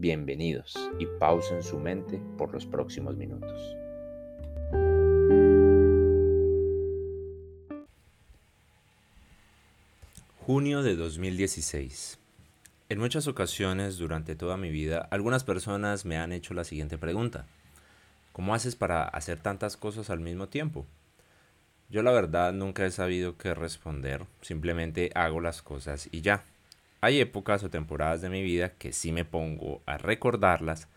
Bienvenidos y pausen su mente por los próximos minutos. Junio de 2016. En muchas ocasiones durante toda mi vida, algunas personas me han hecho la siguiente pregunta. ¿Cómo haces para hacer tantas cosas al mismo tiempo? Yo la verdad nunca he sabido qué responder, simplemente hago las cosas y ya. Hay épocas o temporadas de mi vida que si me pongo a recordarlas,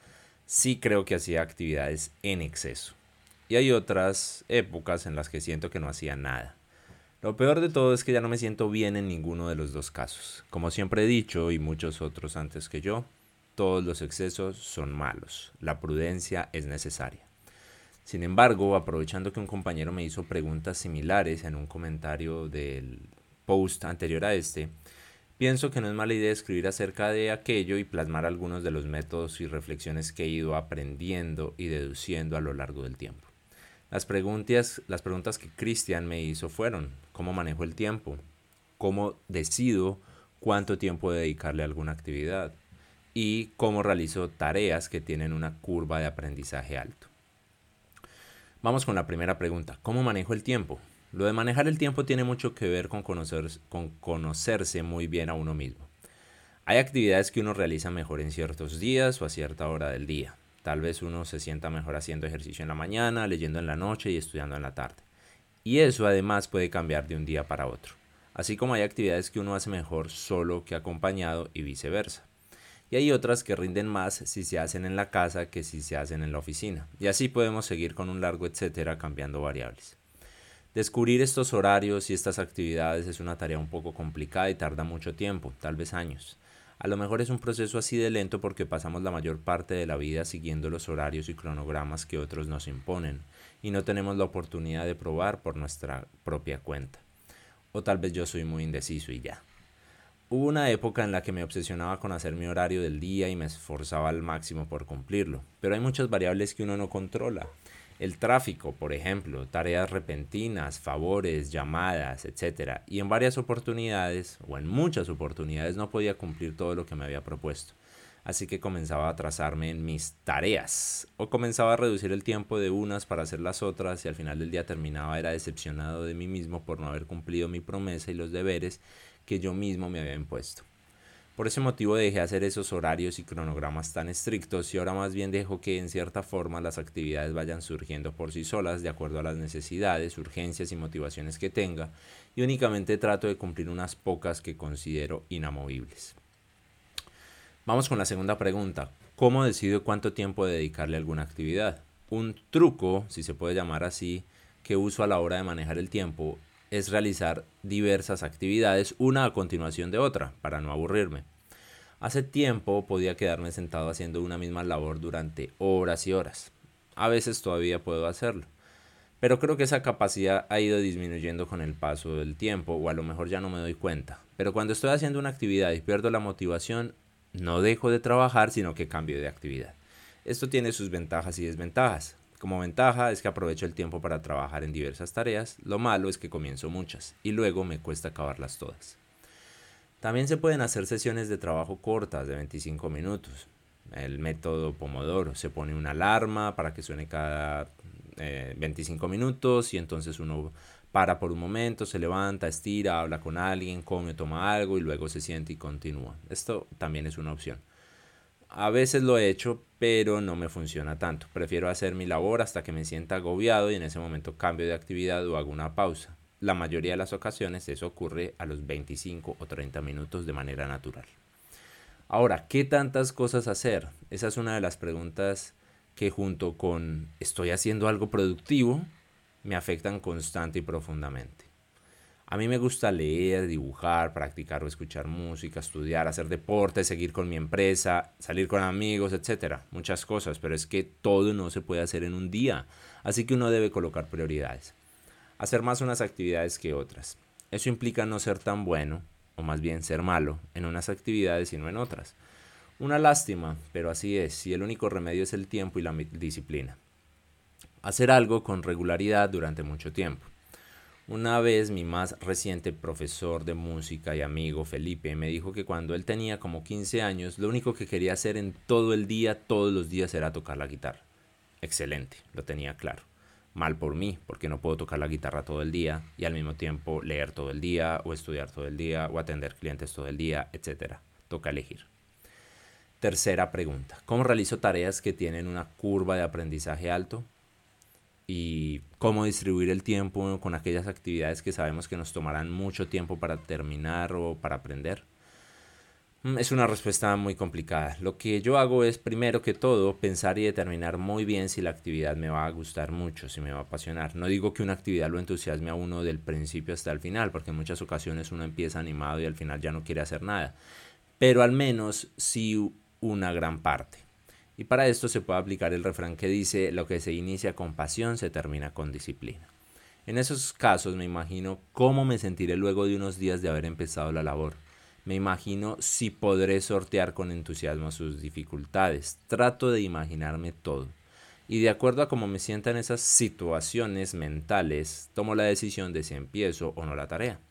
sí creo que hacía actividades en exceso. Y hay otras épocas en las que siento que no hacía nada. Lo peor de todo es que ya no me siento bien en ninguno de los dos casos. Como siempre he dicho y muchos otros antes que yo, todos los excesos son malos. La prudencia es necesaria. Sin embargo, aprovechando que un compañero me hizo preguntas similares en un comentario del post anterior a este, Pienso que no es mala idea escribir acerca de aquello y plasmar algunos de los métodos y reflexiones que he ido aprendiendo y deduciendo a lo largo del tiempo. Las preguntas, que Cristian me hizo fueron, ¿cómo manejo el tiempo? ¿Cómo decido cuánto tiempo dedicarle a alguna actividad? Y cómo realizo tareas que tienen una curva de aprendizaje alto. Vamos con la primera pregunta, ¿cómo manejo el tiempo? Lo de manejar el tiempo tiene mucho que ver con, conocer, con conocerse muy bien a uno mismo. Hay actividades que uno realiza mejor en ciertos días o a cierta hora del día. Tal vez uno se sienta mejor haciendo ejercicio en la mañana, leyendo en la noche y estudiando en la tarde. Y eso además puede cambiar de un día para otro. Así como hay actividades que uno hace mejor solo que acompañado y viceversa. Y hay otras que rinden más si se hacen en la casa que si se hacen en la oficina. Y así podemos seguir con un largo etcétera cambiando variables. Descubrir estos horarios y estas actividades es una tarea un poco complicada y tarda mucho tiempo, tal vez años. A lo mejor es un proceso así de lento porque pasamos la mayor parte de la vida siguiendo los horarios y cronogramas que otros nos imponen y no tenemos la oportunidad de probar por nuestra propia cuenta. O tal vez yo soy muy indeciso y ya. Hubo una época en la que me obsesionaba con hacer mi horario del día y me esforzaba al máximo por cumplirlo, pero hay muchas variables que uno no controla el tráfico, por ejemplo, tareas repentinas, favores, llamadas, etc. Y en varias oportunidades, o en muchas oportunidades, no podía cumplir todo lo que me había propuesto. Así que comenzaba a atrasarme en mis tareas, o comenzaba a reducir el tiempo de unas para hacer las otras, y al final del día terminaba era decepcionado de mí mismo por no haber cumplido mi promesa y los deberes que yo mismo me había impuesto. Por ese motivo dejé hacer esos horarios y cronogramas tan estrictos y ahora más bien dejo que en cierta forma las actividades vayan surgiendo por sí solas de acuerdo a las necesidades, urgencias y motivaciones que tenga y únicamente trato de cumplir unas pocas que considero inamovibles. Vamos con la segunda pregunta. ¿Cómo decido cuánto tiempo dedicarle a alguna actividad? Un truco, si se puede llamar así, que uso a la hora de manejar el tiempo es realizar diversas actividades, una a continuación de otra, para no aburrirme. Hace tiempo podía quedarme sentado haciendo una misma labor durante horas y horas. A veces todavía puedo hacerlo. Pero creo que esa capacidad ha ido disminuyendo con el paso del tiempo, o a lo mejor ya no me doy cuenta. Pero cuando estoy haciendo una actividad y pierdo la motivación, no dejo de trabajar, sino que cambio de actividad. Esto tiene sus ventajas y desventajas. Como ventaja es que aprovecho el tiempo para trabajar en diversas tareas, lo malo es que comienzo muchas y luego me cuesta acabarlas todas. También se pueden hacer sesiones de trabajo cortas de 25 minutos. El método Pomodoro, se pone una alarma para que suene cada 25 eh, minutos y entonces uno para por un momento, se levanta, estira, habla con alguien, come, toma algo y luego se siente y continúa. Esto también es una opción. A veces lo he hecho, pero no me funciona tanto. Prefiero hacer mi labor hasta que me sienta agobiado y en ese momento cambio de actividad o hago una pausa. La mayoría de las ocasiones eso ocurre a los 25 o 30 minutos de manera natural. Ahora, ¿qué tantas cosas hacer? Esa es una de las preguntas que junto con estoy haciendo algo productivo me afectan constante y profundamente. A mí me gusta leer, dibujar, practicar o escuchar música, estudiar, hacer deporte, seguir con mi empresa, salir con amigos, etcétera, muchas cosas, pero es que todo no se puede hacer en un día, así que uno debe colocar prioridades. Hacer más unas actividades que otras. Eso implica no ser tan bueno, o más bien ser malo, en unas actividades y no en otras. Una lástima, pero así es, y el único remedio es el tiempo y la disciplina. Hacer algo con regularidad durante mucho tiempo. Una vez mi más reciente profesor de música y amigo Felipe me dijo que cuando él tenía como 15 años, lo único que quería hacer en todo el día, todos los días, era tocar la guitarra. Excelente, lo tenía claro mal por mí, porque no puedo tocar la guitarra todo el día y al mismo tiempo leer todo el día o estudiar todo el día o atender clientes todo el día, etc. Toca elegir. Tercera pregunta. ¿Cómo realizo tareas que tienen una curva de aprendizaje alto? ¿Y cómo distribuir el tiempo con aquellas actividades que sabemos que nos tomarán mucho tiempo para terminar o para aprender? Mm, es una respuesta muy complicada. Lo que yo hago es, primero que todo, pensar y determinar muy bien si la actividad me va a gustar mucho, si me va a apasionar. No digo que una actividad lo entusiasme a uno del principio hasta el final, porque en muchas ocasiones uno empieza animado y al final ya no quiere hacer nada. Pero al menos sí una gran parte. Y para esto se puede aplicar el refrán que dice, lo que se inicia con pasión se termina con disciplina. En esos casos me imagino cómo me sentiré luego de unos días de haber empezado la labor me imagino si podré sortear con entusiasmo sus dificultades. Trato de imaginarme todo. Y de acuerdo a cómo me sientan esas situaciones mentales, tomo la decisión de si empiezo o no la tarea.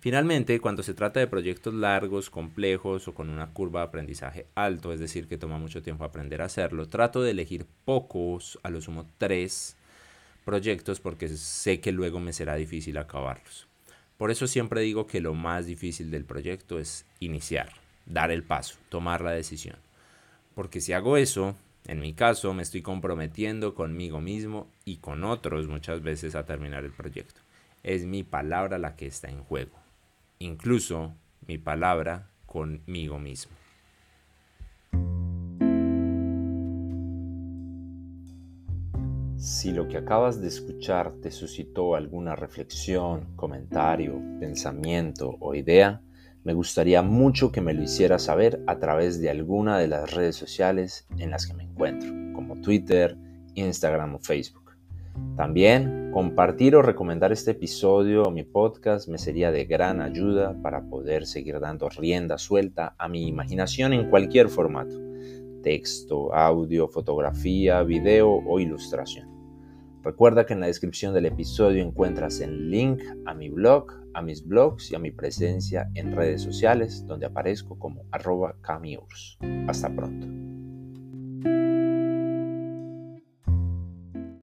Finalmente, cuando se trata de proyectos largos, complejos o con una curva de aprendizaje alto, es decir, que toma mucho tiempo aprender a hacerlo, trato de elegir pocos, a lo sumo tres proyectos porque sé que luego me será difícil acabarlos. Por eso siempre digo que lo más difícil del proyecto es iniciar, dar el paso, tomar la decisión. Porque si hago eso, en mi caso me estoy comprometiendo conmigo mismo y con otros muchas veces a terminar el proyecto. Es mi palabra la que está en juego. Incluso mi palabra conmigo mismo. Si lo que acabas de escuchar te suscitó alguna reflexión, comentario, pensamiento o idea, me gustaría mucho que me lo hicieras saber a través de alguna de las redes sociales en las que me encuentro, como Twitter, Instagram o Facebook. También compartir o recomendar este episodio o mi podcast me sería de gran ayuda para poder seguir dando rienda suelta a mi imaginación en cualquier formato, texto, audio, fotografía, video o ilustración. Recuerda que en la descripción del episodio encuentras el link a mi blog, a mis blogs y a mi presencia en redes sociales donde aparezco como arroba camiurs. Hasta pronto.